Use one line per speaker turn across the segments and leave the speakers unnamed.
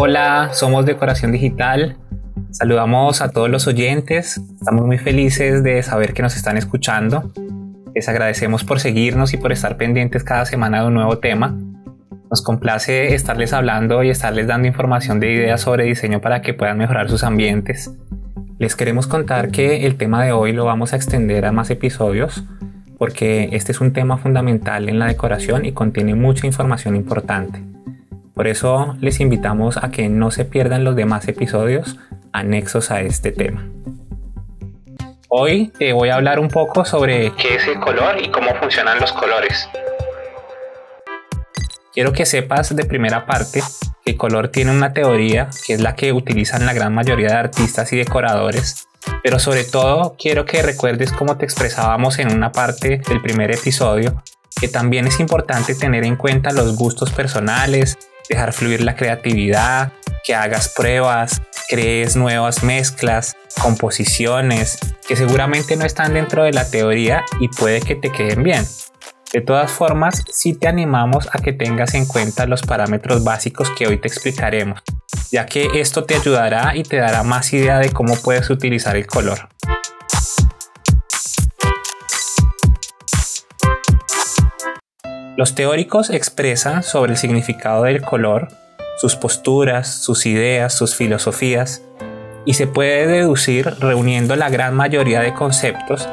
Hola, somos Decoración Digital. Saludamos a todos los oyentes. Estamos muy felices de saber que nos están escuchando. Les agradecemos por seguirnos y por estar pendientes cada semana de un nuevo tema. Nos complace estarles hablando y estarles dando información de ideas sobre diseño para que puedan mejorar sus ambientes. Les queremos contar que el tema de hoy lo vamos a extender a más episodios porque este es un tema fundamental en la decoración y contiene mucha información importante. Por eso les invitamos a que no se pierdan los demás episodios anexos a este tema. Hoy te voy a hablar un poco sobre qué es el color y cómo funcionan los colores. Quiero que sepas de primera parte que el color tiene una teoría que es la que utilizan la gran mayoría de artistas y decoradores pero sobre todo quiero que recuerdes como te expresábamos en una parte del primer episodio, que también es importante tener en cuenta los gustos personales, dejar fluir la creatividad, que hagas pruebas, crees nuevas mezclas, composiciones, que seguramente no están dentro de la teoría y puede que te queden bien. De todas formas, sí te animamos a que tengas en cuenta los parámetros básicos que hoy te explicaremos, ya que esto te ayudará y te dará más idea de cómo puedes utilizar el color. Los teóricos expresan sobre el significado del color, sus posturas, sus ideas, sus filosofías, y se puede deducir reuniendo la gran mayoría de conceptos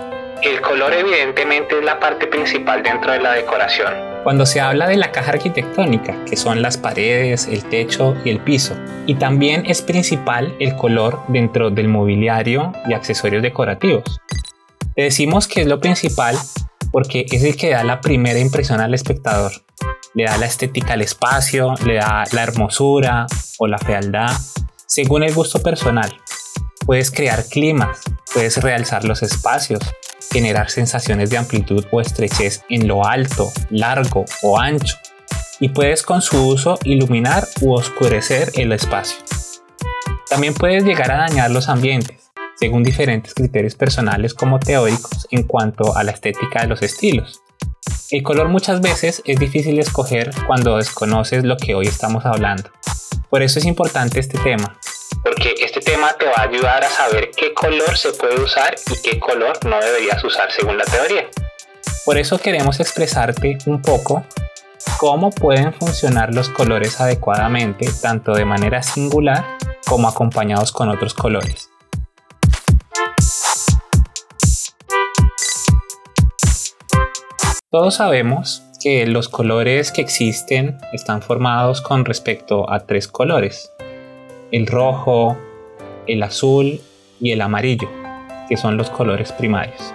el color evidentemente es la parte principal dentro de la decoración. Cuando se habla de la caja arquitectónica, que son las paredes, el techo y el piso, y también es principal el color dentro del mobiliario y accesorios decorativos. Te decimos que es lo principal porque es el que da la primera impresión al espectador. Le da la estética al espacio, le da la hermosura o la fealdad, según el gusto personal. Puedes crear climas, puedes realzar los espacios, generar sensaciones de amplitud o estrechez en lo alto, largo o ancho y puedes con su uso iluminar u oscurecer el espacio. También puedes llegar a dañar los ambientes, según diferentes criterios personales como teóricos en cuanto a la estética de los estilos. El color muchas veces es difícil de escoger cuando desconoces lo que hoy estamos hablando. Por eso es importante este tema, porque este tema te va a ayudar a saber qué color se puede usar y qué color no deberías usar según la teoría. Por eso queremos expresarte un poco cómo pueden funcionar los colores adecuadamente, tanto de manera singular como acompañados con otros colores. Todos sabemos que los colores que existen están formados con respecto a tres colores, el rojo, el azul y el amarillo, que son los colores primarios.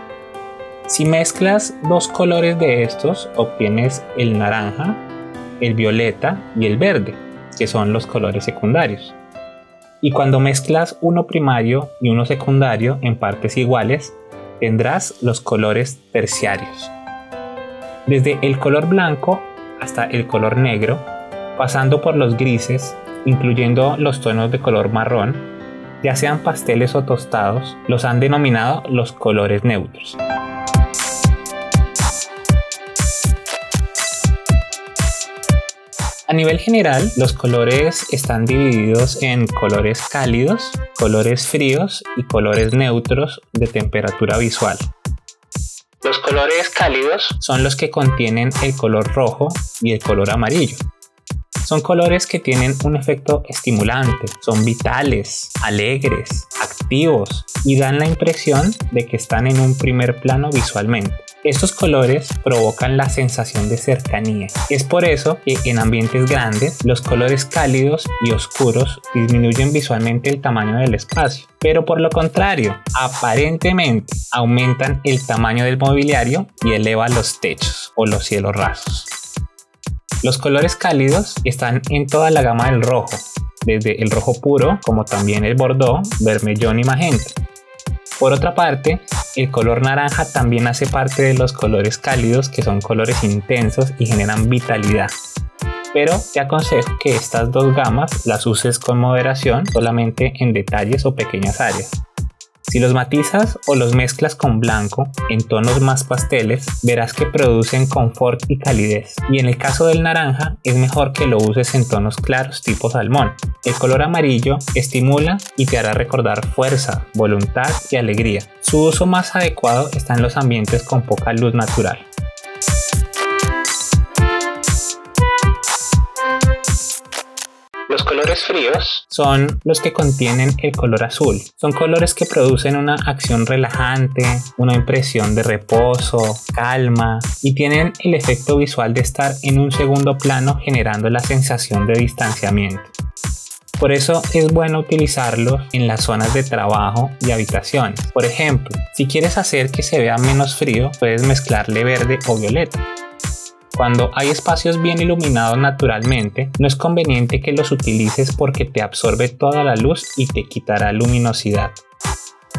Si mezclas dos colores de estos, obtienes el naranja, el violeta y el verde, que son los colores secundarios. Y cuando mezclas uno primario y uno secundario en partes iguales, tendrás los colores terciarios. Desde el color blanco hasta el color negro, pasando por los grises, incluyendo los tonos de color marrón, ya sean pasteles o tostados, los han denominado los colores neutros. A nivel general, los colores están divididos en colores cálidos, colores fríos y colores neutros de temperatura visual. Los colores cálidos son los que contienen el color rojo y el color amarillo. Son colores que tienen un efecto estimulante, son vitales, alegres, activos y dan la impresión de que están en un primer plano visualmente. Estos colores provocan la sensación de cercanía. Es por eso que en ambientes grandes los colores cálidos y oscuros disminuyen visualmente el tamaño del espacio, pero por lo contrario, aparentemente aumentan el tamaño del mobiliario y elevan los techos o los cielos rasos. Los colores cálidos están en toda la gama del rojo, desde el rojo puro como también el bordeaux, vermellón y magenta. Por otra parte, el color naranja también hace parte de los colores cálidos que son colores intensos y generan vitalidad. Pero te aconsejo que estas dos gamas las uses con moderación solamente en detalles o pequeñas áreas. Si los matizas o los mezclas con blanco en tonos más pasteles, verás que producen confort y calidez. Y en el caso del naranja, es mejor que lo uses en tonos claros tipo salmón. El color amarillo estimula y te hará recordar fuerza, voluntad y alegría. Su uso más adecuado está en los ambientes con poca luz natural. Los colores fríos son los que contienen el color azul. Son colores que producen una acción relajante, una impresión de reposo, calma y tienen el efecto visual de estar en un segundo plano generando la sensación de distanciamiento. Por eso es bueno utilizarlos en las zonas de trabajo y habitaciones. Por ejemplo, si quieres hacer que se vea menos frío, puedes mezclarle verde o violeta. Cuando hay espacios bien iluminados naturalmente, no es conveniente que los utilices porque te absorbe toda la luz y te quitará luminosidad.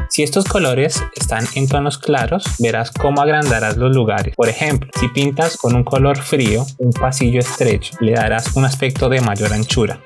Si estos colores están en tonos claros, verás cómo agrandarás los lugares. Por ejemplo, si pintas con un color frío un pasillo estrecho, le darás un aspecto de mayor anchura.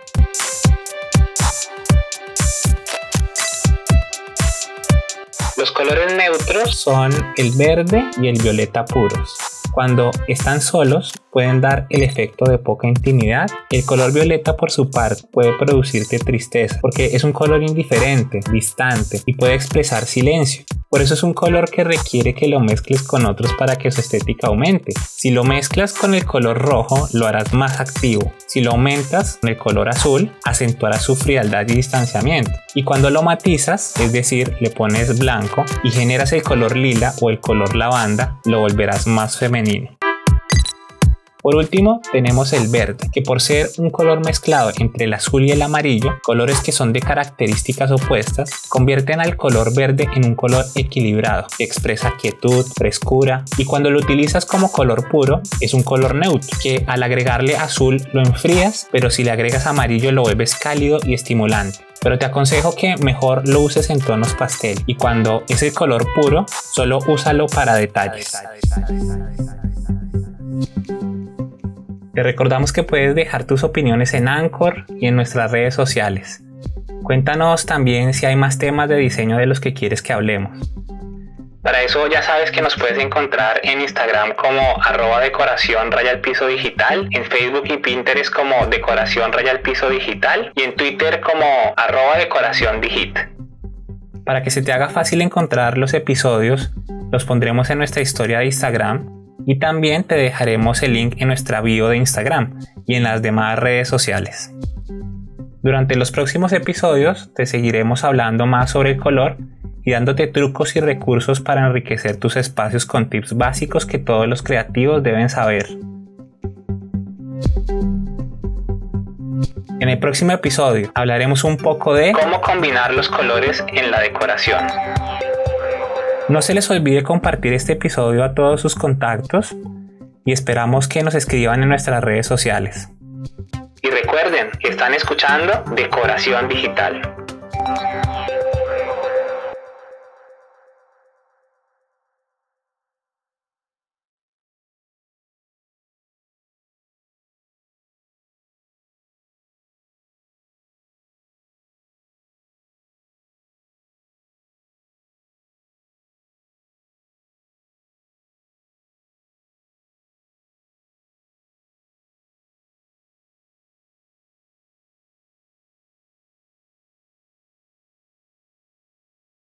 Los colores neutros son el verde y el violeta puros. Cuando están solos pueden dar el efecto de poca intimidad. El color violeta por su parte puede producirte tristeza porque es un color indiferente, distante y puede expresar silencio. Por eso es un color que requiere que lo mezcles con otros para que su estética aumente. Si lo mezclas con el color rojo, lo harás más activo. Si lo aumentas con el color azul, acentuará su frialdad y distanciamiento. Y cuando lo matizas, es decir, le pones blanco y generas el color lila o el color lavanda, lo volverás más femenino. Por último, tenemos el verde, que por ser un color mezclado entre el azul y el amarillo, colores que son de características opuestas, convierten al color verde en un color equilibrado, que expresa quietud, frescura, y cuando lo utilizas como color puro, es un color neutro, que al agregarle azul lo enfrías, pero si le agregas amarillo lo vuelves cálido y estimulante pero te aconsejo que mejor lo uses en tonos pastel y cuando es el color puro, solo úsalo para detalles. Te recordamos que puedes dejar tus opiniones en Anchor y en nuestras redes sociales. Cuéntanos también si hay más temas de diseño de los que quieres que hablemos. Para eso ya sabes que nos puedes encontrar en Instagram como arroba decoración raya piso digital, en Facebook y Pinterest como decoración raya piso digital y en Twitter como arroba decoración digit. Para que se te haga fácil encontrar los episodios, los pondremos en nuestra historia de Instagram y también te dejaremos el link en nuestra bio de Instagram y en las demás redes sociales. Durante los próximos episodios te seguiremos hablando más sobre el color y dándote trucos y recursos para enriquecer tus espacios con tips básicos que todos los creativos deben saber. En el próximo episodio hablaremos un poco de cómo combinar los colores en la decoración. No se les olvide compartir este episodio a todos sus contactos y esperamos que nos escriban en nuestras redes sociales. Y recuerden que están escuchando Decoración Digital.